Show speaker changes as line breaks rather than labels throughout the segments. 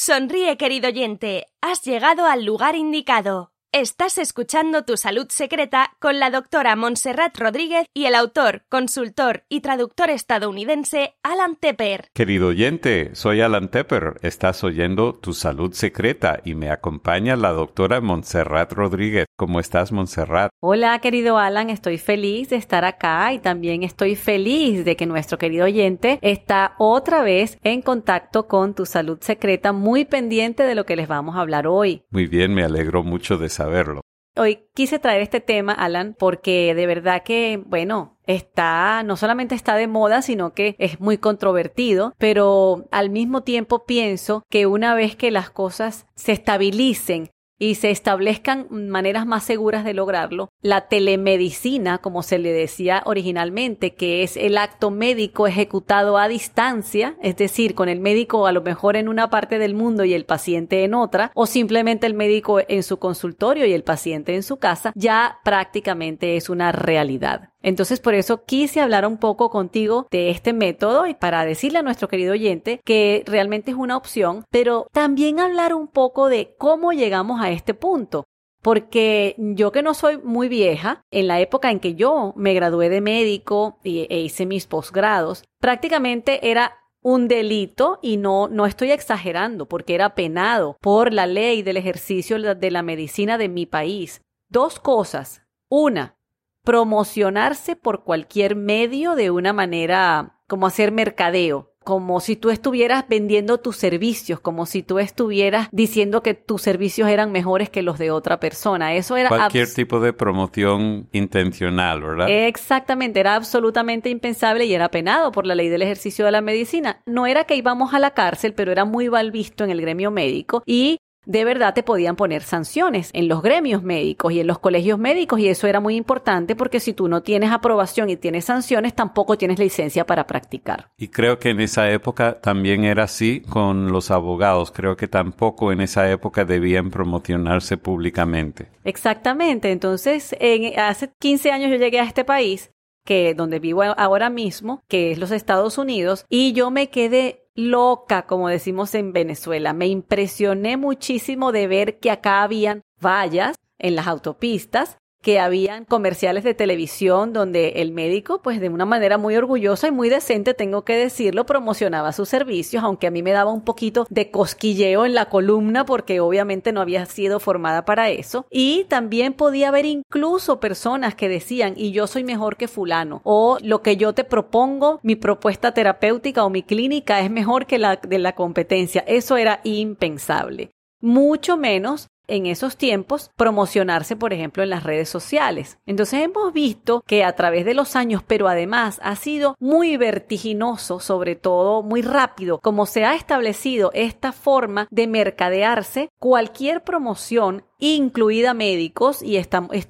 Sonríe, querido oyente, has llegado al lugar indicado. Estás escuchando Tu Salud Secreta con la doctora Montserrat Rodríguez y el autor, consultor y traductor estadounidense Alan Tepper.
Querido oyente, soy Alan Tepper. Estás oyendo Tu Salud Secreta y me acompaña la doctora Montserrat Rodríguez. ¿Cómo estás, Montserrat?
Hola, querido Alan. Estoy feliz de estar acá y también estoy feliz de que nuestro querido oyente está otra vez en contacto con Tu Salud Secreta, muy pendiente de lo que les vamos a hablar hoy.
Muy bien, me alegro mucho de saberlo.
Hoy quise traer este tema, Alan, porque de verdad que, bueno, está, no solamente está de moda, sino que es muy controvertido, pero al mismo tiempo pienso que una vez que las cosas se estabilicen y se establezcan maneras más seguras de lograrlo. La telemedicina, como se le decía originalmente, que es el acto médico ejecutado a distancia, es decir, con el médico a lo mejor en una parte del mundo y el paciente en otra, o simplemente el médico en su consultorio y el paciente en su casa, ya prácticamente es una realidad. Entonces, por eso quise hablar un poco contigo de este método y para decirle a nuestro querido oyente que realmente es una opción, pero también hablar un poco de cómo llegamos a este punto. Porque yo que no soy muy vieja, en la época en que yo me gradué de médico e hice mis posgrados, prácticamente era un delito y no, no estoy exagerando porque era penado por la ley del ejercicio de la medicina de mi país. Dos cosas. Una, promocionarse por cualquier medio de una manera como hacer mercadeo, como si tú estuvieras vendiendo tus servicios, como si tú estuvieras diciendo que tus servicios eran mejores que los de otra persona. Eso era
cualquier tipo de promoción intencional, ¿verdad?
Exactamente, era absolutamente impensable y era penado por la ley del ejercicio de la medicina. No era que íbamos a la cárcel, pero era muy mal visto en el gremio médico y de verdad te podían poner sanciones en los gremios médicos y en los colegios médicos y eso era muy importante porque si tú no tienes aprobación y tienes sanciones tampoco tienes licencia para practicar.
Y creo que en esa época también era así con los abogados. Creo que tampoco en esa época debían promocionarse públicamente.
Exactamente. Entonces, en, hace 15 años yo llegué a este país que donde vivo ahora mismo, que es los Estados Unidos, y yo me quedé loca, como decimos en Venezuela. Me impresioné muchísimo de ver que acá habían vallas en las autopistas que habían comerciales de televisión donde el médico, pues de una manera muy orgullosa y muy decente, tengo que decirlo, promocionaba sus servicios, aunque a mí me daba un poquito de cosquilleo en la columna porque obviamente no había sido formada para eso. Y también podía haber incluso personas que decían, y yo soy mejor que fulano, o lo que yo te propongo, mi propuesta terapéutica o mi clínica es mejor que la de la competencia. Eso era impensable mucho menos en esos tiempos promocionarse, por ejemplo, en las redes sociales. Entonces hemos visto que a través de los años, pero además ha sido muy vertiginoso, sobre todo muy rápido, como se ha establecido esta forma de mercadearse, cualquier promoción incluida médicos, y he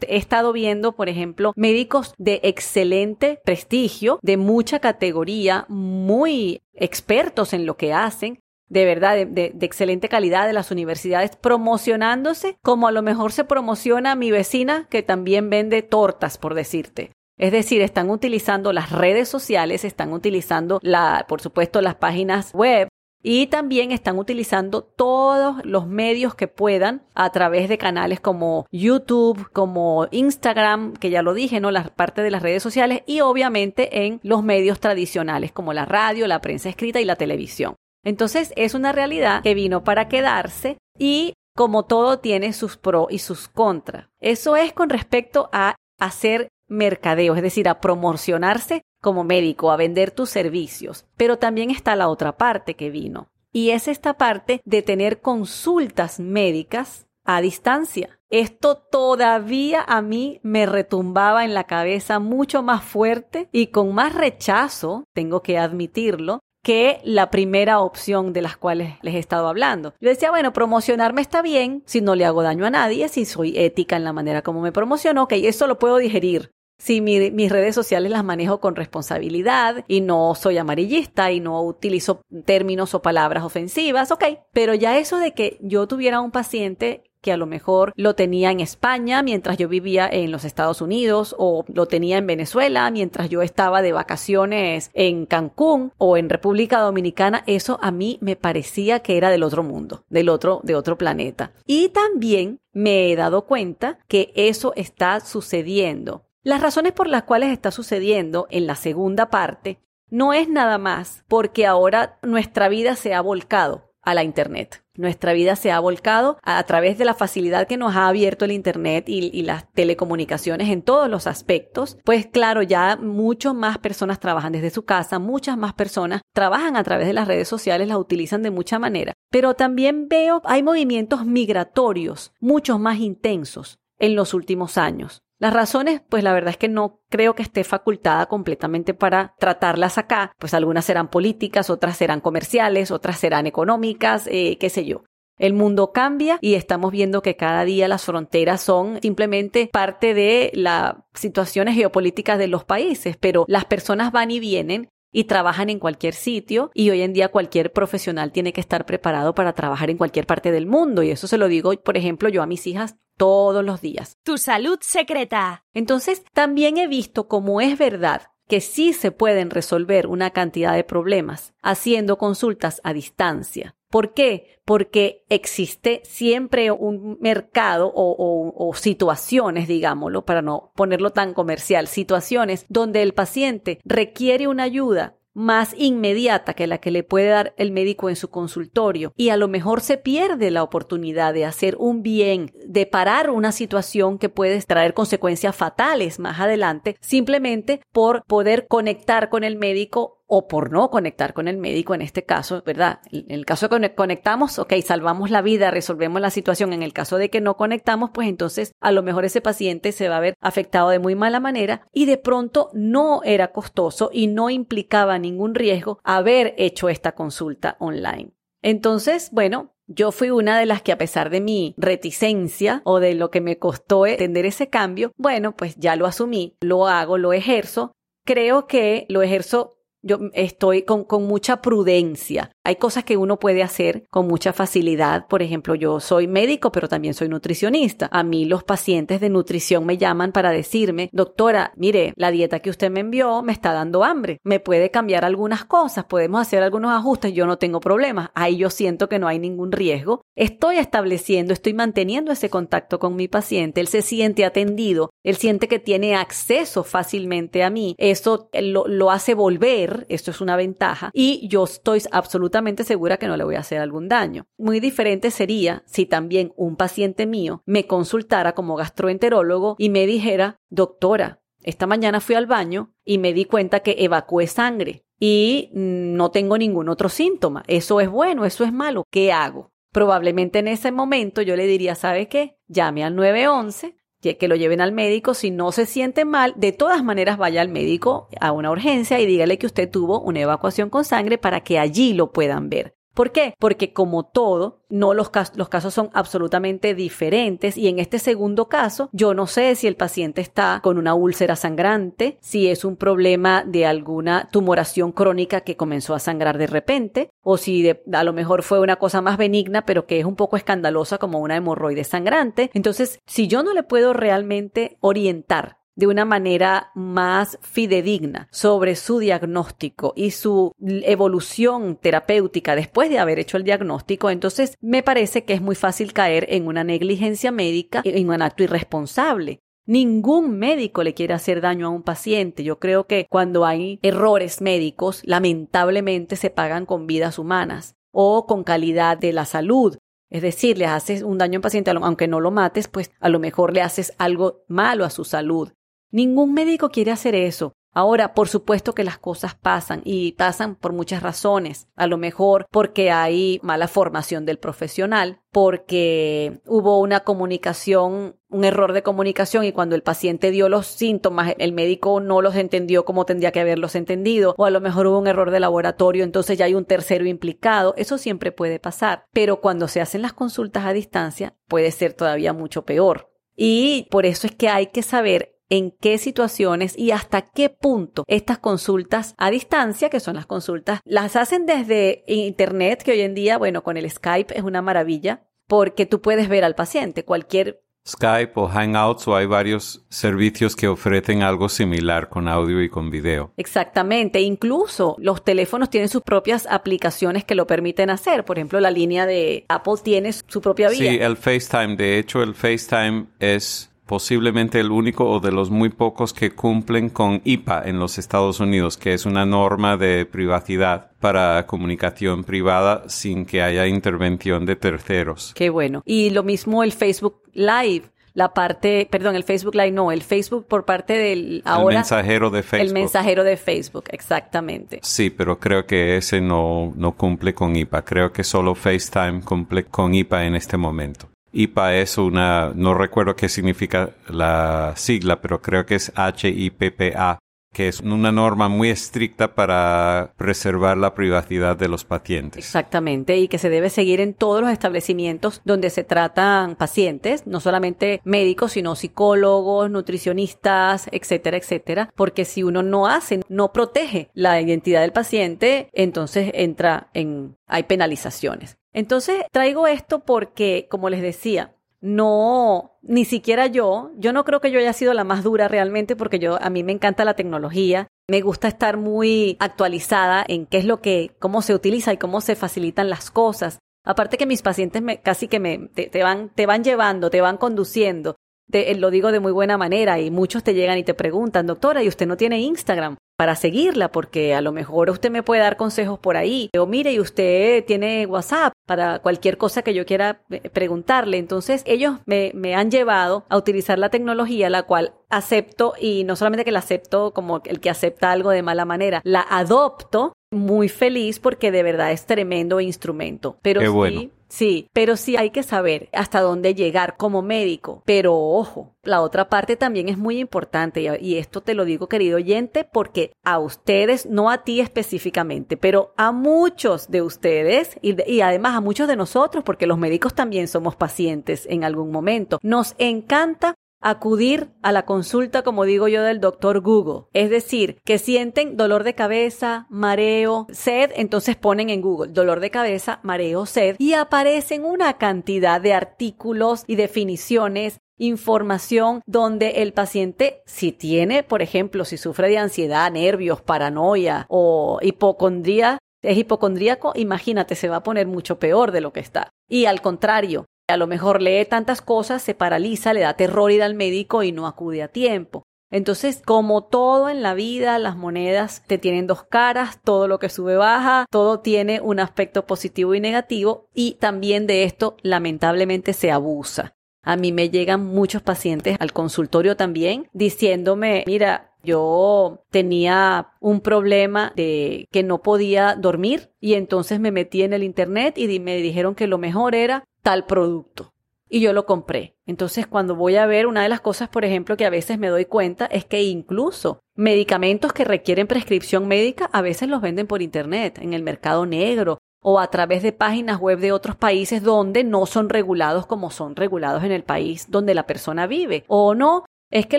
estado viendo, por ejemplo, médicos de excelente prestigio, de mucha categoría, muy expertos en lo que hacen, de verdad, de, excelente calidad de las universidades, promocionándose como a lo mejor se promociona mi vecina que también vende tortas, por decirte. Es decir, están utilizando las redes sociales, están utilizando la, por supuesto, las páginas web y también están utilizando todos los medios que puedan a través de canales como YouTube, como Instagram, que ya lo dije, ¿no? La parte de las redes sociales y obviamente en los medios tradicionales como la radio, la prensa escrita y la televisión. Entonces es una realidad que vino para quedarse y como todo tiene sus pros y sus contras. Eso es con respecto a hacer mercadeo, es decir, a promocionarse como médico, a vender tus servicios. Pero también está la otra parte que vino. Y es esta parte de tener consultas médicas a distancia. Esto todavía a mí me retumbaba en la cabeza mucho más fuerte y con más rechazo, tengo que admitirlo, que la primera opción de las cuales les he estado hablando. Yo decía, bueno, promocionarme está bien si no le hago daño a nadie, si soy ética en la manera como me promociono, ok, eso lo puedo digerir. Si mis redes sociales las manejo con responsabilidad y no soy amarillista y no utilizo términos o palabras ofensivas, ok. Pero ya eso de que yo tuviera un paciente que a lo mejor lo tenía en España mientras yo vivía en los Estados Unidos o lo tenía en Venezuela mientras yo estaba de vacaciones en Cancún o en República Dominicana, eso a mí me parecía que era del otro mundo, del otro de otro planeta. Y también me he dado cuenta que eso está sucediendo. Las razones por las cuales está sucediendo en la segunda parte no es nada más porque ahora nuestra vida se ha volcado a la Internet. Nuestra vida se ha volcado a, través de la facilidad que nos ha abierto el Internet y, las telecomunicaciones en todos los aspectos. Pues claro, ya muchas más personas trabajan desde su casa, muchas más personas trabajan a través de las redes sociales, las utilizan de mucha manera. Pero también veo, hay movimientos migratorios mucho más intensos en los últimos años. Las razones, pues la verdad es que no creo que esté facultada completamente para tratarlas acá, pues algunas serán políticas, otras serán comerciales, otras serán económicas, eh, qué sé yo. El mundo cambia y estamos viendo que cada día las fronteras son simplemente parte de las situaciones geopolíticas de los países, pero las personas van y vienen y trabajan en cualquier sitio y hoy en día cualquier profesional tiene que estar preparado para trabajar en cualquier parte del mundo y eso se lo digo, por ejemplo, yo a mis hijas todos los días.
Tu salud secreta.
Entonces, también he visto cómo es verdad que sí se pueden resolver una cantidad de problemas haciendo consultas a distancia. ¿Por qué? Porque existe siempre un mercado o, situaciones, digámoslo, para no ponerlo tan comercial, situaciones donde el paciente requiere una ayuda más inmediata que la que le puede dar el médico en su consultorio y a lo mejor se pierde la oportunidad de hacer un bien, de parar una situación que puede traer consecuencias fatales más adelante, simplemente por poder conectar con el médico o por no conectar con el médico en este caso, ¿verdad? En el caso de que conectamos, ok, salvamos la vida, resolvemos la situación. En el caso de que no conectamos, pues entonces a lo mejor ese paciente se va a ver afectado de muy mala manera y de pronto no era costoso y no implicaba ningún riesgo haber hecho esta consulta online. Entonces, bueno, yo fui una de las que a pesar de mi reticencia o de lo que me costó entender ese cambio, bueno, pues ya lo asumí, lo hago, lo ejerzo. Creo que lo ejerzo yo estoy con, mucha prudencia. Hay cosas que uno puede hacer con mucha facilidad. Por ejemplo, yo soy médico, pero también soy nutricionista. A mí los pacientes de nutrición me llaman para decirme, doctora, mire, la dieta que usted me envió me está dando hambre. Me puede cambiar algunas cosas, podemos hacer algunos ajustes, yo no tengo problemas. Ahí yo siento que no hay ningún riesgo. Estoy estableciendo, estoy manteniendo ese contacto con mi paciente. Él se siente atendido, él siente que tiene acceso fácilmente a mí. Eso lo, lo hace volver esto es una ventaja, y yo estoy absolutamente segura que no le voy a hacer algún daño. Muy diferente sería si también un paciente mío me consultara como gastroenterólogo y me dijera, doctora, esta mañana fui al baño y me di cuenta que evacué sangre y no tengo ningún otro síntoma. Eso es bueno, eso es malo. ¿Qué hago? Probablemente en ese momento yo le diría, ¿sabe qué? Llame al 911 que lo lleven al médico. Si no se siente mal, de todas maneras vaya al médico a una urgencia y dígale que usted tuvo una evacuación con sangre para que allí lo puedan ver. ¿Por qué? Porque como todo, no los, los casos son absolutamente diferentes y en este segundo caso, yo no sé si el paciente está con una úlcera sangrante, si es un problema de alguna tumoración crónica que comenzó a sangrar de repente o si a lo mejor fue una cosa más benigna pero que es un poco escandalosa como una hemorroide sangrante. Entonces, si yo no le puedo realmente orientar de una manera más fidedigna sobre su diagnóstico y su evolución terapéutica después de haber hecho el diagnóstico, entonces me parece que es muy fácil caer en una negligencia médica, en un acto irresponsable. Ningún médico le quiere hacer daño a un paciente. Yo creo que cuando hay errores médicos, lamentablemente se pagan con vidas humanas o con calidad de la salud. Es decir, le haces un daño a un paciente, aunque no lo mates, pues a lo mejor le haces algo malo a su salud. Ningún médico quiere hacer eso. Ahora, por supuesto que las cosas pasan y pasan por muchas razones. A lo mejor porque hay mala formación del profesional, porque hubo una comunicación, un error de comunicación y cuando el paciente dio los síntomas, el médico no los entendió como tendría que haberlos entendido, o a lo mejor hubo un error de laboratorio, entonces ya hay un tercero implicado. Eso siempre puede pasar. Pero cuando se hacen las consultas a distancia, puede ser todavía mucho peor. Y por eso es que hay que saber en qué situaciones y hasta qué punto estas consultas a distancia, que son las consultas, las hacen desde Internet, que hoy en día, bueno, con el Skype es una maravilla. porque tú puedes ver al paciente. Cualquier
Skype o Hangouts o hay varios servicios que ofrecen algo similar con audio y con video.
Exactamente, incluso los teléfonos tienen sus propias aplicaciones que lo permiten hacer. Por ejemplo, la línea de Apple tiene su propia vía.
Sí, el FaceTime. De hecho, el FaceTime es posiblemente el único o de los muy pocos que cumplen con IPA en los Estados Unidos, que es una norma de privacidad para comunicación privada sin que haya intervención de terceros.
Qué bueno. Y lo mismo el Facebook Live la parte, perdón, el Facebook Live, no, el Facebook por parte del ahora.
El mensajero de Facebook.
El mensajero de Facebook, exactamente.
Sí, pero creo que ese no, no cumple con IPA. Creo que solo FaceTime cumple con IPA en este momento. IPA es una, no recuerdo qué significa la sigla, pero creo que es HIPPA, que es una norma muy estricta para preservar la privacidad de los pacientes.
Exactamente, y que se debe seguir en todos los establecimientos donde se tratan pacientes, no solamente médicos, sino psicólogos, nutricionistas, etcétera, etcétera, porque si uno no hace, no protege la identidad del paciente, entonces entra en, hay penalizaciones. Entonces traigo esto porque, como les decía, no, ni siquiera yo, yo no creo que yo haya sido la más dura realmente porque yo, a mí me encanta la tecnología, me gusta estar muy actualizada en qué es lo que, cómo se utiliza y cómo se facilitan las cosas. Aparte que mis pacientes me, casi que me, te, van, te van llevando, te van conduciendo. Te, lo digo de muy buena manera y muchos te llegan y te preguntan, doctora, ¿y usted no tiene Instagram? Para seguirla, porque a lo mejor usted me puede dar consejos por ahí. O mire, y usted tiene WhatsApp para cualquier cosa que yo quiera eh, preguntarle. Entonces, ellos me, me han llevado a utilizar la tecnología, la cual acepto, y no solamente que la acepto como el que acepta algo de mala manera, la adopto muy feliz porque de verdad es tremendo instrumento. Pero sí, Sí, pero sí hay que saber hasta dónde llegar como médico. Pero ojo, la otra parte también es muy importante y esto te lo digo querido oyente porque a ustedes, no a ti específicamente, pero a muchos de ustedes y, y además a muchos de nosotros, porque los médicos también somos pacientes en algún momento, nos encanta acudir a la consulta, como digo yo, del doctor Google. Es decir, que sienten dolor de cabeza, mareo, sed, entonces ponen en Google dolor de cabeza, mareo, sed y aparecen una cantidad de artículos y definiciones información donde el paciente, si tiene, por ejemplo, si sufre de ansiedad, nervios, paranoia o hipocondría, es hipocondríaco, imagínate, se va a poner mucho peor de lo que está. Y al contrario, a lo mejor lee tantas cosas, se paraliza, le da terror ir al médico y no acude a tiempo. Entonces, como todo en la vida, las monedas te tienen dos caras, todo lo que sube baja, todo tiene un aspecto positivo y negativo y también de esto lamentablemente se abusa. A mí me llegan muchos pacientes al consultorio también diciéndome, mira, yo tenía un problema de que no podía dormir y entonces me metí en el internet y me dijeron que lo mejor era tal producto. Y yo lo compré. Entonces, cuando voy a ver, una de las cosas, por ejemplo, que a veces me doy cuenta es que incluso medicamentos que requieren prescripción médica a veces los venden por Internet, en el mercado negro o a través de páginas web de otros países donde no son regulados como son regulados en el país donde la persona vive. O no, es que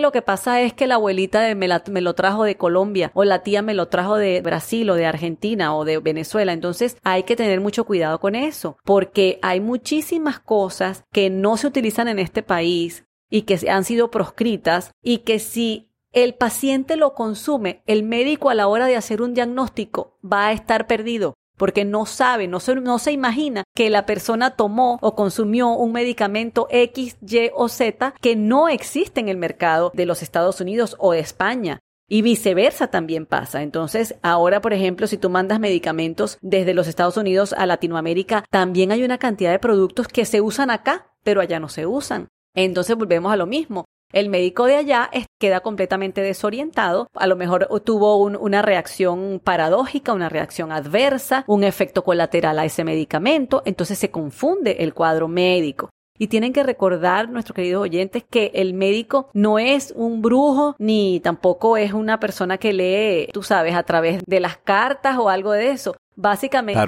lo que pasa es que la abuelita me, lo trajo de Colombia o la tía me lo trajo de Brasil o de Argentina o de Venezuela. Entonces hay que tener mucho cuidado con eso porque hay muchísimas cosas que no se utilizan en este país y que han sido proscritas y que si el paciente lo consume, el médico a la hora de hacer un diagnóstico va a estar perdido porque no sabe, no se, no se imagina que la persona tomó o consumió un medicamento X, Y o Z que no existe en el mercado de los Estados Unidos o de España. Y viceversa también pasa. Entonces, ahora, por ejemplo, si tú mandas medicamentos desde los Estados Unidos a Latinoamérica, también hay una cantidad de productos que se usan acá, pero allá no se usan. Entonces volvemos a lo mismo. El médico de allá queda completamente desorientado, a lo mejor tuvo una reacción paradójica, una reacción adversa, un efecto colateral a ese medicamento, entonces se confunde el cuadro médico. Y tienen que recordar, nuestros queridos oyentes, que el médico no es un brujo ni tampoco es una persona que lee, tú sabes, a través de las cartas o algo de eso. Básicamente.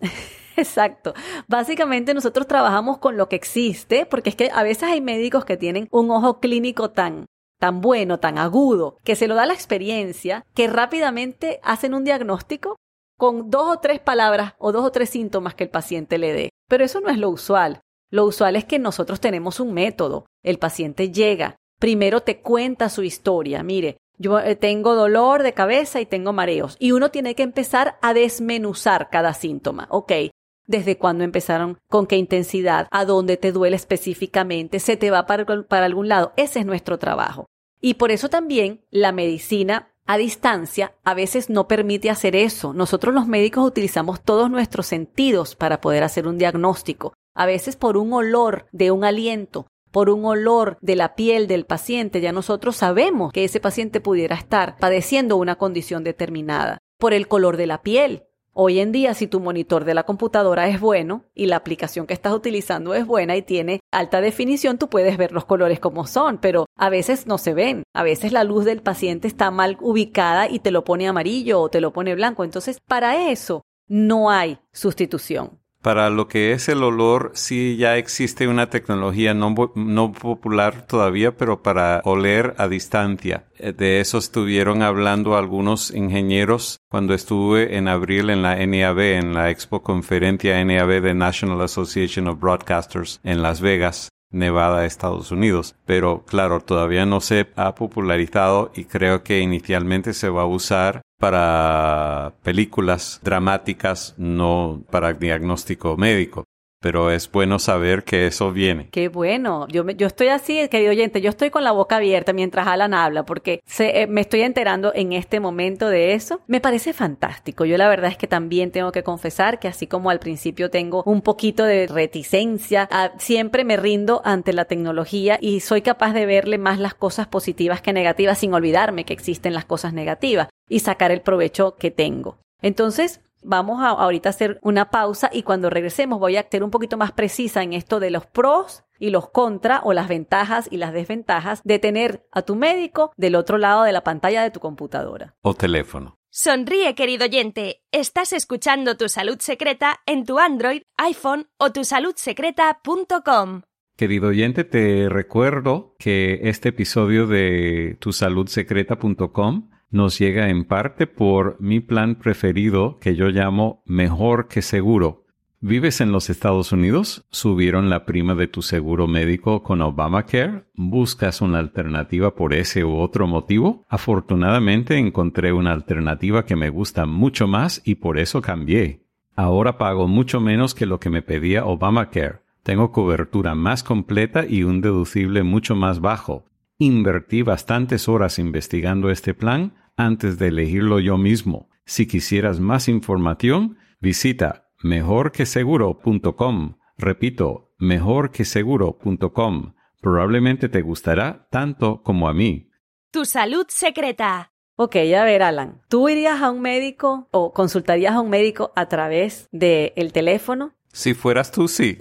Exacto. Básicamente nosotros trabajamos con lo que existe, porque es que a veces hay médicos que tienen un ojo clínico tan tan bueno, tan agudo, que se lo da la experiencia, que rápidamente hacen un diagnóstico con dos o tres palabras o dos o tres síntomas que el paciente le dé. Pero eso no es lo usual. Lo usual es que nosotros tenemos un método. El paciente llega, primero te cuenta su historia. Mire, yo eh, tengo dolor de cabeza y tengo mareos. Y uno tiene que empezar a desmenuzar cada síntoma. Ok, desde cuándo empezaron, con qué intensidad, a dónde te duele específicamente, se te va para, para, algún lado. Ese es nuestro trabajo. Y por eso también la medicina a distancia a veces no permite hacer eso. Nosotros los médicos utilizamos todos nuestros sentidos para poder hacer un diagnóstico. A veces por un olor de un aliento, por un olor de la piel del paciente, ya nosotros sabemos que ese paciente pudiera estar padeciendo una condición determinada. Por el color de la piel. Hoy en día, si tu monitor de la computadora es bueno y la aplicación que estás utilizando es buena y tiene alta definición, tú puedes ver los colores como son, pero a veces no se ven. A veces la luz del paciente está mal ubicada y te lo pone amarillo o te lo pone blanco. Entonces, para eso no hay sustitución.
Para lo que es el olor, sí ya existe una tecnología no, no, popular todavía, pero para oler a distancia. Eh, de eso estuvieron hablando algunos ingenieros cuando estuve en abril en la NAB, en la expo conferencia NAB de National Association of Broadcasters en Las Vegas. Nevada, Estados Unidos. Pero claro, todavía no se ha popularizado y creo que inicialmente se va a usar para películas dramáticas, no para diagnóstico médico pero es bueno saber que eso viene.
Qué bueno. Yo, yo estoy así, querido oyente, yo estoy con la boca abierta mientras Alan habla, porque se, eh, me estoy enterando en este momento de eso. Me parece fantástico. Yo la verdad es que también tengo que confesar que así como al principio tengo un poquito de reticencia, ah, siempre me rindo ante la tecnología y soy capaz de verle más las cosas positivas que negativas sin olvidarme que existen las cosas negativas y sacar el provecho que tengo. Entonces, Vamos a ahorita hacer una pausa y cuando regresemos voy a ser un poquito más precisa en esto de los pros y los contra o las ventajas y las desventajas de tener a tu médico del otro lado de la pantalla de tu computadora.
O teléfono.
Sonríe, querido oyente. Estás escuchando Tu Salud Secreta en tu Android, iPhone o tusaludsecreta.com.
Querido oyente, te recuerdo que este episodio de tusaludsecreta.com nos llega en parte por mi plan preferido que yo llamo Mejor que Seguro. ¿Vives en los Estados Unidos? ¿Subieron la prima de tu seguro médico con Obamacare? ¿Buscas una alternativa por ese u otro motivo? Afortunadamente encontré una alternativa que me gusta mucho más y por eso cambié. Ahora pago mucho menos que lo que me pedía Obamacare. Tengo cobertura más completa y un deducible mucho más bajo. Invertí bastantes horas investigando este plan antes de elegirlo yo mismo. Si quisieras más información, visita mejorqueseguro.com. Repito, mejorqueseguro.com. Probablemente te gustará tanto como a mí.
Tu salud secreta.
Ok, a ver, Alan, ¿tú irías a un médico o consultarías a un médico a través del teléfono?
Si fueras tú, sí.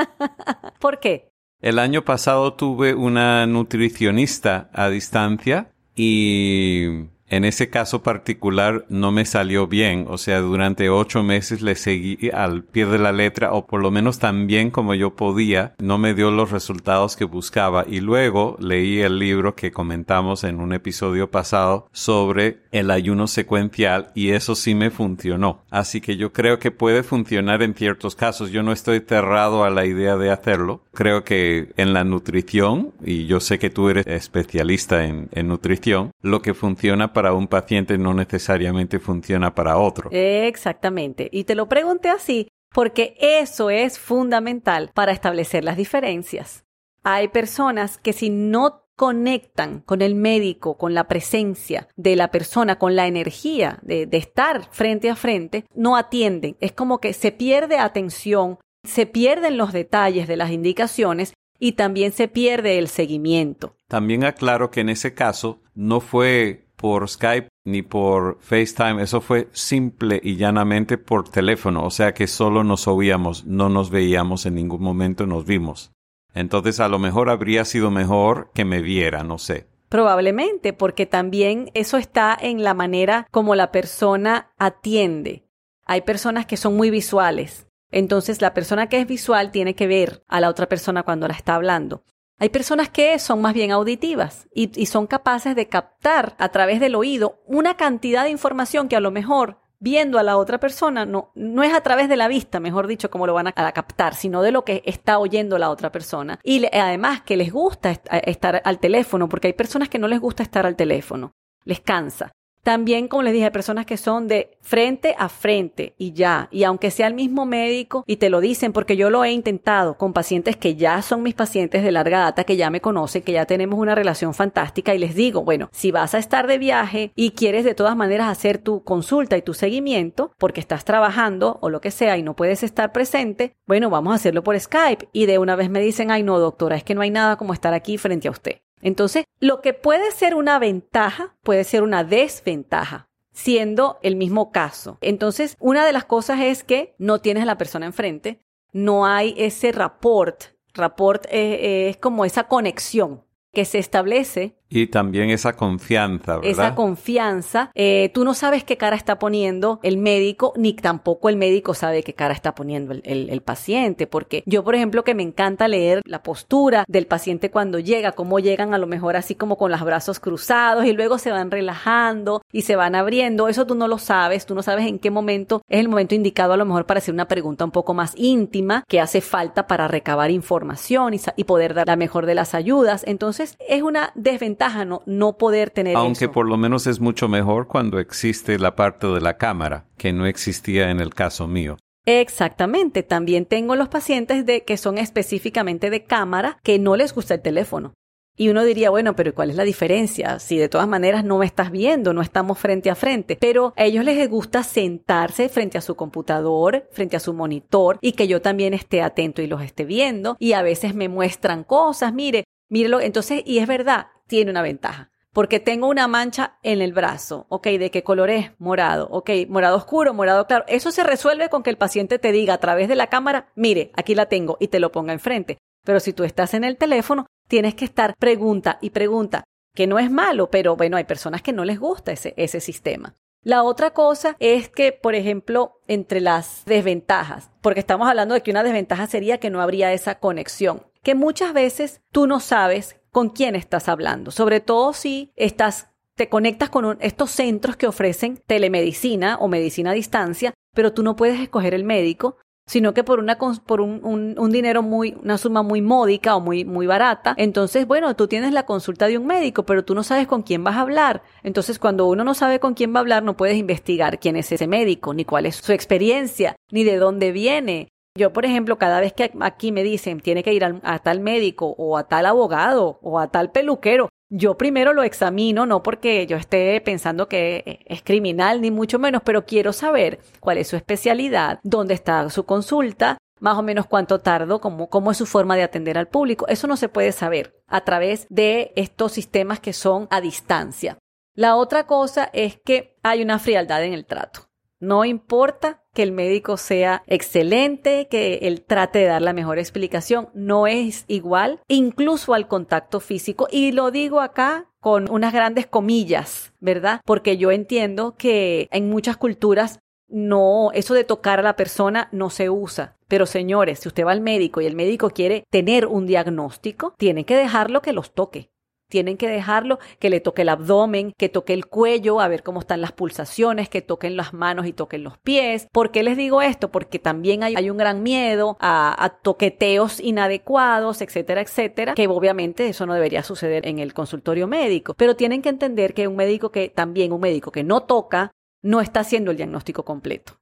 ¿Por qué?
El año pasado tuve una nutricionista a distancia y en ese caso particular no me salió bien, o sea, durante ocho meses le seguí al pie de la letra o por lo menos tan bien como yo podía, no me dio los resultados que buscaba. Y luego leí el libro que comentamos en un episodio pasado sobre el ayuno secuencial y eso sí me funcionó. Así que yo creo que puede funcionar en ciertos casos, yo no estoy cerrado a la idea de hacerlo, creo que en la nutrición, y yo sé que tú eres especialista en, en nutrición, lo que funciona para para un paciente no necesariamente funciona para otro.
Exactamente. Y te lo pregunté así porque eso es fundamental para establecer las diferencias. Hay personas que si no conectan con el médico, con la presencia de la persona, con la energía de, de, estar frente a frente, no atienden. Es como que se pierde atención, se pierden los detalles de las indicaciones y también se pierde el seguimiento.
También aclaro que en ese caso no fue por Skype ni por FaceTime, eso fue simple y llanamente por teléfono, o sea que solo nos oíamos, no nos veíamos en ningún momento, nos vimos. Entonces a lo mejor habría sido mejor que me viera, no sé.
Probablemente, porque también eso está en la manera como la persona atiende. Hay personas que son muy visuales. Entonces la persona que es visual tiene que ver a la otra persona cuando la está hablando. Hay personas que son más bien auditivas y, son capaces de captar a través del oído una cantidad de información que a lo mejor viendo a la otra persona, no, no es a través de la vista, mejor dicho, como lo van a, a captar, sino de lo que está oyendo la otra persona. Y además que les gusta estar al teléfono, porque hay personas que no les gusta estar al teléfono, les cansa. También, como les dije, personas que son de frente a frente y ya. Y aunque sea el mismo médico y te lo dicen, porque yo lo he intentado con pacientes que ya son mis pacientes de larga data, que ya me conocen, que ya tenemos una relación fantástica y les digo, bueno, si vas a estar de viaje y quieres de todas maneras hacer tu consulta y tu seguimiento, porque estás trabajando o lo que sea y no puedes estar presente, bueno, vamos a hacerlo por Skype. Y de una vez me dicen, ay no, doctora, es que no hay nada como estar aquí frente a usted. Entonces, lo que puede ser una ventaja puede ser una desventaja siendo el mismo caso. Entonces, una de las cosas es que no tienes a la persona enfrente, no hay ese rapport. Rapport es como esa conexión que se establece
y también esa confianza, ¿verdad?
Esa confianza. Eh, tú no sabes qué cara está poniendo el médico, ni tampoco el médico sabe qué cara está poniendo el, paciente. Porque yo, por ejemplo, que me encanta leer la postura del paciente cuando llega, cómo llegan a lo mejor así como con los brazos cruzados y luego se van relajando y se van abriendo. Eso tú no lo sabes, tú no sabes en qué momento es el momento indicado a lo mejor para hacer una pregunta un poco más íntima que hace falta para recabar información y, y poder dar la mejor de las ayudas. Entonces, es una desventaja no, poder tener
Aunque por lo menos es mucho mejor cuando existe la parte de la cámara, que no existía en el caso mío.
Exactamente. También tengo los pacientes de que son específicamente de cámara que no les gusta el teléfono. Y uno diría, bueno, pero ¿cuál es la diferencia? Si de todas maneras no me estás viendo, no estamos frente a frente. Pero a ellos les gusta sentarse frente a su computador, frente a su monitor y que yo también esté atento y los esté viendo. Y a veces me muestran cosas, mire, mírelo. Entonces, y es verdad, tiene una ventaja. Porque tengo una mancha en el brazo, ok, ¿de qué color es? Morado, ok, morado oscuro, morado claro. Eso se resuelve con que el paciente te diga a través de la cámara, mire, aquí la tengo y te lo ponga enfrente. Pero si tú estás en el teléfono, tienes que estar pregunta y pregunta, que no es malo, pero bueno, hay personas que no les gusta ese, ese sistema. La otra cosa es que, por ejemplo, entre las desventajas, porque estamos hablando de que una desventaja sería que no habría esa conexión, que muchas veces tú no sabes con quién estás hablando, sobre todo si estás te conectas con estos centros que ofrecen telemedicina o medicina a distancia, pero tú no puedes escoger el médico, sino que por una por un, un, dinero muy una suma muy módica o muy muy barata. Entonces bueno tú tienes la consulta de un médico pero tú no sabes con quién vas a hablar. Entonces cuando uno no sabe con quién va a hablar no puedes investigar quién es ese médico ni cuál es su experiencia ni de dónde viene yo, por ejemplo, cada vez que aquí me dicen tiene que ir a, tal médico o a tal abogado o a tal peluquero, yo primero lo examino, no porque yo esté pensando que es criminal, ni mucho menos, pero quiero saber cuál es su especialidad, dónde está su consulta, más o menos cuánto tardo, cómo, cómo es su forma de atender al público. Eso no se puede saber a través de estos sistemas que son a distancia. La otra cosa es que hay una frialdad en el trato. No importa que el médico sea excelente, que él trate de dar la mejor explicación, no es igual, incluso al contacto físico. Y lo digo acá con unas grandes comillas, ¿verdad? Porque yo entiendo que en muchas culturas no, eso de tocar a la persona no se usa. Pero señores, si usted va al médico y el médico quiere tener un diagnóstico, tiene que dejarlo que los toque. Tienen que dejarlo que le toque el abdomen, que toque el cuello, a ver cómo están las pulsaciones, que toquen las manos y toquen los pies. ¿Por qué les digo esto? Porque también hay, un gran miedo a, a, toqueteos inadecuados, etcétera, etcétera, que obviamente eso no debería suceder en el consultorio médico. Pero tienen que entender que un médico que también, un médico que no toca, no está haciendo el diagnóstico completo.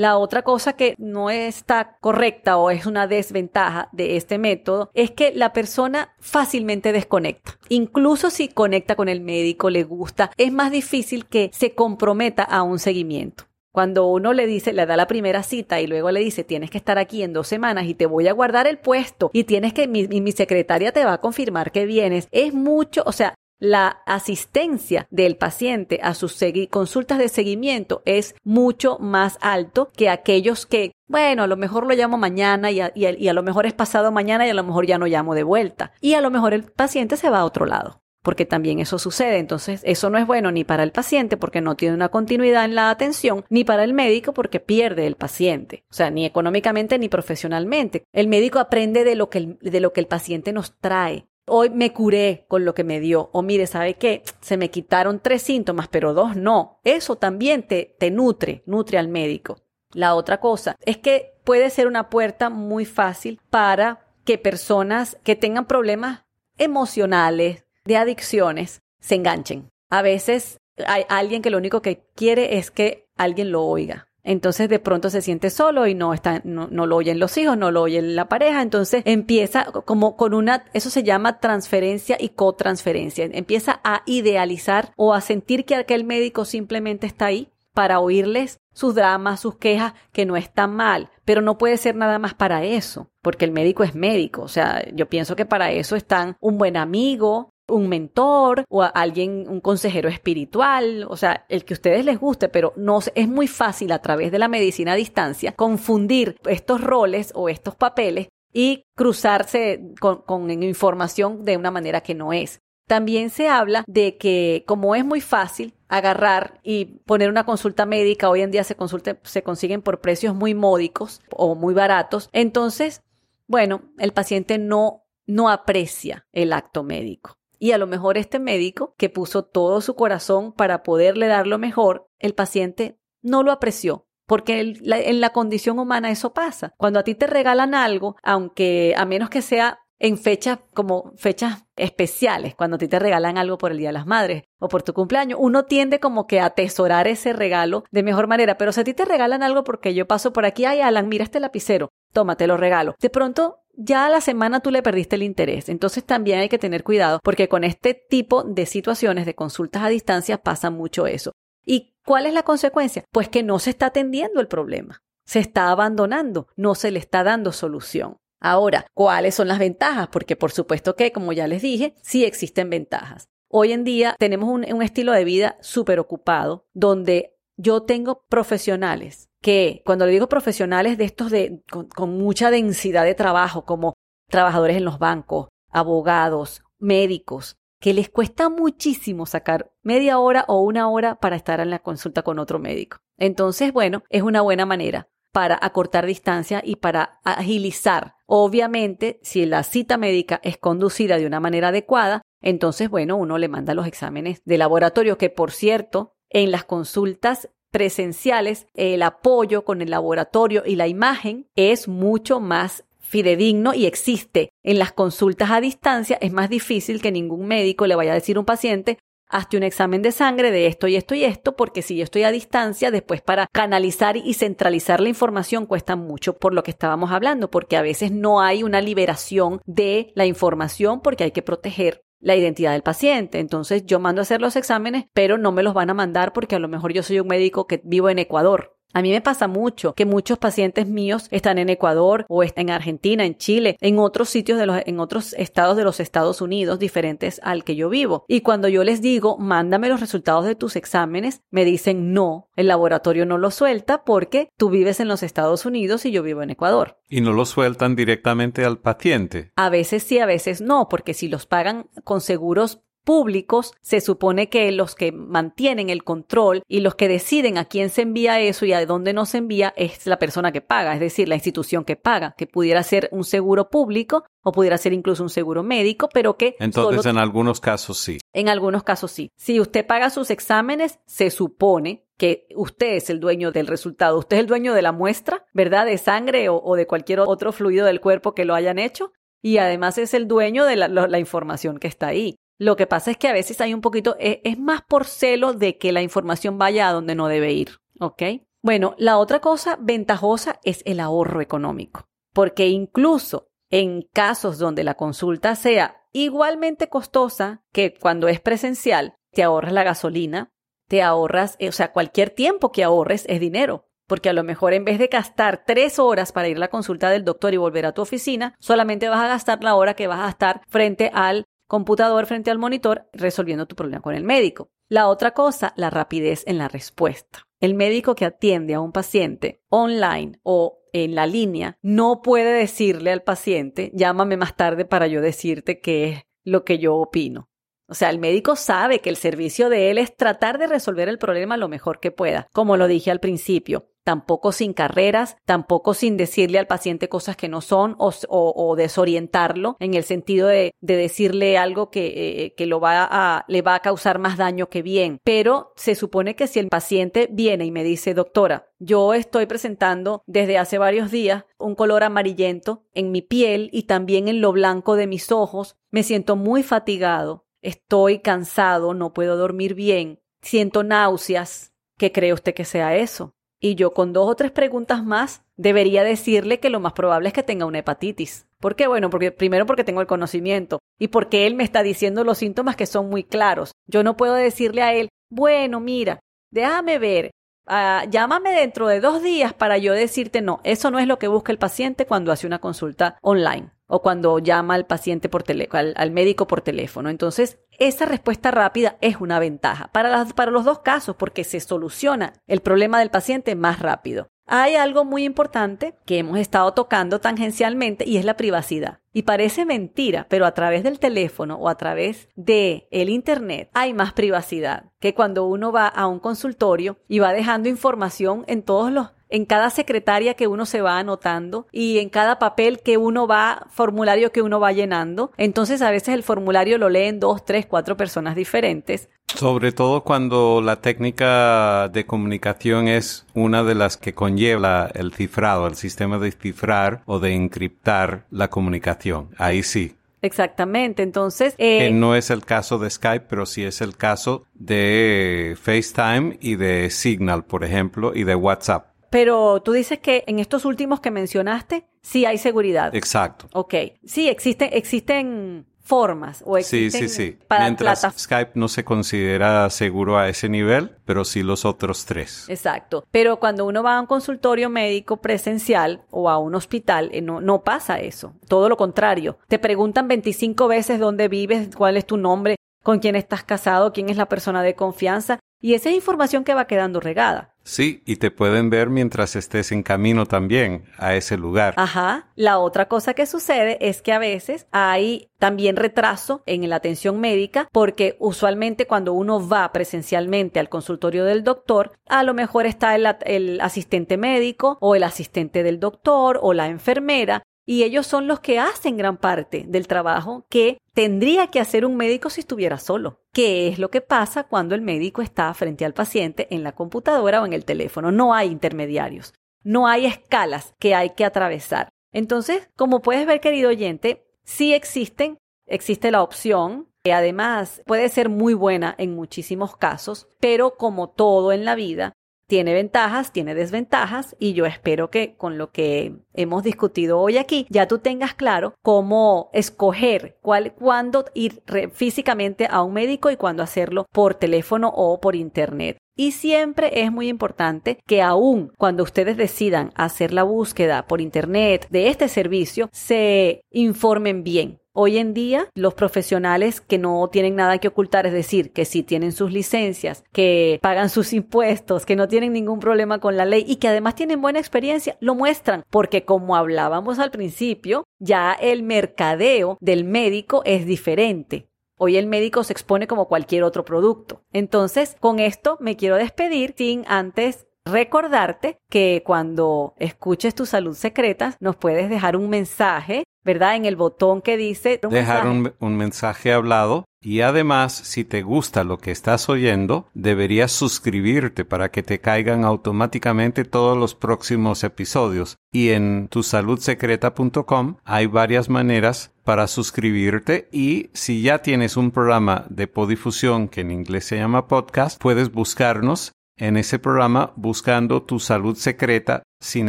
La otra cosa que no está correcta o es una desventaja de este método es que la persona fácilmente desconecta. Incluso si conecta con el médico, le gusta, es más difícil que se comprometa a un seguimiento. Cuando uno le dice, le da la primera cita y luego le dice, tienes que estar aquí en dos semanas y te voy a guardar el puesto y tienes que, mi, mi secretaria te va a confirmar que vienes, es mucho, o sea, la asistencia del paciente a sus consultas de seguimiento es mucho más alto que aquellos que, bueno, a lo mejor lo llamo mañana y a, lo mejor es pasado mañana y a lo mejor ya no llamo de vuelta. Y a lo mejor el paciente se va a otro lado porque también eso sucede. Entonces, eso no es bueno ni para el paciente porque no tiene una continuidad en la atención, ni para el médico porque pierde el paciente. O sea, ni económicamente ni profesionalmente. El médico aprende de lo que de lo que el paciente nos trae hoy me curé con lo que me dio. O mire, ¿sabe qué? Se me quitaron tres síntomas, pero dos no. Eso también te, te nutre, nutre al médico. La otra cosa es que puede ser una puerta muy fácil para que personas que tengan problemas emocionales, de adicciones, se enganchen. A veces hay alguien que lo único que quiere es que alguien lo oiga. Entonces de pronto se siente solo y no está, no, no, lo oyen los hijos, no lo oyen la pareja. Entonces empieza como con una, eso se llama transferencia y cotransferencia. Empieza a idealizar o a sentir que aquel médico simplemente está ahí para oírles sus dramas, sus quejas, que no están mal, pero no puede ser nada más para eso, porque el médico es médico. O sea, yo pienso que para eso están un buen amigo, un mentor o alguien, un consejero espiritual, o sea, el que a ustedes les guste, pero no es muy fácil a través de la medicina a distancia confundir estos roles o estos papeles y cruzarse con, con información de una manera que no es. También se habla de que como es muy fácil agarrar y poner una consulta médica, hoy en día se, consulte, se consiguen por precios muy módicos o muy baratos, entonces, bueno, el paciente no, no aprecia el acto médico. Y a lo mejor este médico que puso todo su corazón para poderle dar lo mejor, el paciente no lo apreció. Porque en la condición humana eso pasa. Cuando a ti te regalan algo, aunque a menos que sea en fechas como fechas especiales, cuando a ti te regalan algo por el Día de las Madres o por tu cumpleaños, uno tiende como que a atesorar ese regalo de mejor manera, pero si a ti te regalan algo porque yo paso por aquí, ay Alan, mira este lapicero, tómate lo regalo. De pronto ya a la semana tú le perdiste el interés. Entonces también hay que tener cuidado porque con este tipo de situaciones de consultas a distancia pasa mucho eso. ¿Y cuál es la consecuencia? Pues que no se está atendiendo el problema. Se está abandonando, no se le está dando solución. Ahora, ¿cuáles son las ventajas? Porque por supuesto que, como ya les dije, sí existen ventajas. Hoy en día tenemos un, estilo de vida súper ocupado donde yo tengo profesionales que, cuando le digo profesionales de estos de, con, con mucha densidad de trabajo, como trabajadores en los bancos, abogados, médicos, que les cuesta muchísimo sacar media hora o una hora para estar en la consulta con otro médico. Entonces, bueno, es una buena manera para acortar distancia y para agilizar. Obviamente, si la cita médica es conducida de una manera adecuada, entonces, bueno, uno le manda los exámenes de laboratorio, que por cierto, en las consultas presenciales, el apoyo con el laboratorio y la imagen es mucho más fidedigno y existe. En las consultas a distancia es más difícil que ningún médico le vaya a decir a un paciente, hazte un examen de sangre de esto y esto y esto, porque si yo estoy a distancia, después para canalizar y centralizar la información cuesta mucho por lo que estábamos hablando, porque a veces no hay una liberación de la información porque hay que proteger la identidad del paciente. Entonces yo mando a hacer los exámenes, pero no me los van a mandar porque a lo mejor yo soy un médico que vivo en Ecuador a mí me pasa mucho que muchos pacientes míos están en Ecuador o en Argentina, en Chile, en otros sitios de los, en otros estados de los Estados Unidos diferentes al que yo vivo. Y cuando yo les digo, mándame los resultados de tus exámenes, me dicen no, el laboratorio no lo suelta porque tú vives en los Estados Unidos y yo vivo en Ecuador.
¿Y no lo sueltan directamente al paciente?
A veces sí, a veces no, porque si los pagan con seguros públicos, se supone que los que mantienen el control y los que deciden a quién se envía eso y a dónde no se envía es la persona que paga, es decir, la institución que paga, que pudiera ser un seguro público o pudiera ser incluso un seguro médico, pero que...
Entonces, en algunos casos sí.
En algunos casos sí. Si usted paga sus exámenes, se supone que usted es el dueño del resultado, usted es el dueño de la muestra, ¿verdad? De sangre o, de cualquier otro fluido del cuerpo que lo hayan hecho. Y además es el dueño de la información que está ahí. Lo que pasa es que a veces hay un poquito, e, es, más por celo de que la información vaya a donde no debe ir, ¿ok? Bueno, la otra cosa ventajosa es el ahorro económico, porque incluso en casos donde la consulta sea igualmente costosa que cuando es presencial, te ahorras la gasolina, te ahorras, o sea, cualquier tiempo que ahorres es dinero. Porque a lo mejor en vez de gastar tres horas para ir a la consulta del doctor y volver a tu oficina, solamente vas a gastar la hora que vas a estar frente al computador frente al monitor resolviendo tu problema con el médico. La otra cosa, la rapidez en la respuesta. El médico que atiende a un paciente online o en la línea no puede decirle al paciente, llámame más tarde para yo decirte qué es lo que yo opino. O sea, el médico sabe que el servicio de él es tratar de resolver el problema lo mejor que pueda, como lo dije al principio tampoco sin carreras, tampoco sin decirle al paciente cosas que no son o, desorientarlo en el sentido de, decirle algo que, eh, que lo va a, le va a causar más daño que bien. Pero se supone que si el paciente viene y me dice, doctora, yo estoy presentando desde hace varios días un color amarillento en mi piel y también en lo blanco de mis ojos, me siento muy fatigado, estoy cansado, no puedo dormir bien, siento náuseas. ¿Qué cree usted que sea eso? Y yo con dos o tres preguntas más debería decirle que lo más probable es que tenga una hepatitis. ¿Por qué? Bueno, porque primero porque tengo el conocimiento y porque él me está diciendo los síntomas que son muy claros. Yo no puedo decirle a él, bueno, mira, déjame ver, ah, llámame dentro de dos días para yo decirte no. Eso no es lo que busca el paciente cuando hace una consulta online o cuando llama al paciente por teléfono, al, médico por teléfono. Entonces, esa respuesta rápida es una ventaja para, para los dos casos porque se soluciona el problema del paciente más rápido. Hay algo muy importante que hemos estado tocando tangencialmente y es la privacidad. Y parece mentira, pero a través del teléfono o a través de el internet hay más privacidad que cuando uno va a un consultorio y va dejando información en todos los en cada secretaria que uno se va anotando y en cada papel que uno va, formulario que uno va llenando. Entonces a veces el formulario lo leen dos, tres, cuatro personas diferentes.
Sobre todo cuando la técnica de comunicación es una de las que conlleva el cifrado, el sistema de cifrar o de encriptar la comunicación. Ahí sí,
Exactamente, entonces...
que no es el caso de Skype, pero sí es el caso de FaceTime y de Signal, por ejemplo, y de WhatsApp.
Pero tú dices que en estos últimos que mencionaste, sí hay seguridad.
Exacto.
Ok. Sí, existen, existen formas o existen
sí, sí, sí. Mientras Skype no se considera seguro a ese nivel, pero sí los otros tres.
Exacto. Pero cuando uno va a un consultorio médico presencial o a un hospital, eh, no, no pasa eso. Todo lo contrario. Te preguntan 25 veces dónde vives, cuál es tu nombre, con quién estás casado, quién es la persona de confianza. Y esa es información que va quedando regada.
Sí, y te pueden ver mientras estés en camino también a ese lugar.
Ajá. La otra cosa que sucede es que a veces hay también retraso en la atención médica porque usualmente cuando uno va presencialmente al consultorio del doctor, a lo mejor está el, el asistente médico o el asistente del doctor o la enfermera y ellos son los que hacen gran parte del trabajo que tendría que hacer un médico si estuviera solo. ¿Qué es lo que pasa cuando el médico está frente al paciente en la computadora o en el teléfono? No hay intermediarios, no hay escalas que hay que atravesar. Entonces, como puedes ver, querido oyente, sí existen, existe la opción que además puede ser muy buena en muchísimos casos, pero como todo en la vida, tiene ventajas, tiene desventajas y yo espero que con lo que hemos discutido hoy aquí ya tú tengas claro cómo escoger cuál, cuándo ir físicamente a un médico y cuándo hacerlo por teléfono o por internet. Y siempre es muy importante que aún cuando ustedes decidan hacer la búsqueda por Internet de este servicio, se informen bien. Hoy en día, los profesionales que no tienen nada que ocultar, es decir, que sí tienen sus licencias, que pagan sus impuestos, que no tienen ningún problema con la ley y que además tienen buena experiencia, lo muestran, porque como hablábamos al principio, ya el mercadeo del médico es diferente. Hoy el médico se expone como cualquier otro producto. Entonces, con esto me quiero despedir sin antes recordarte que cuando escuches tu salud secreta nos puedes dejar un mensaje ¿verdad? En el botón que dice...
Dejar un, un, mensaje hablado y además, si te gusta lo que estás oyendo, deberías suscribirte para que te caigan automáticamente todos los próximos episodios. Y en tusaludsecreta.com hay varias maneras para suscribirte y si ya tienes un programa de podifusión que en inglés se llama podcast, puedes buscarnos en ese programa buscando tu salud secreta sin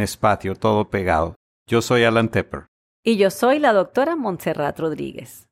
espacio, todo pegado. Yo soy Alan Tepper.
Y yo soy la doctora Montserrat Rodríguez.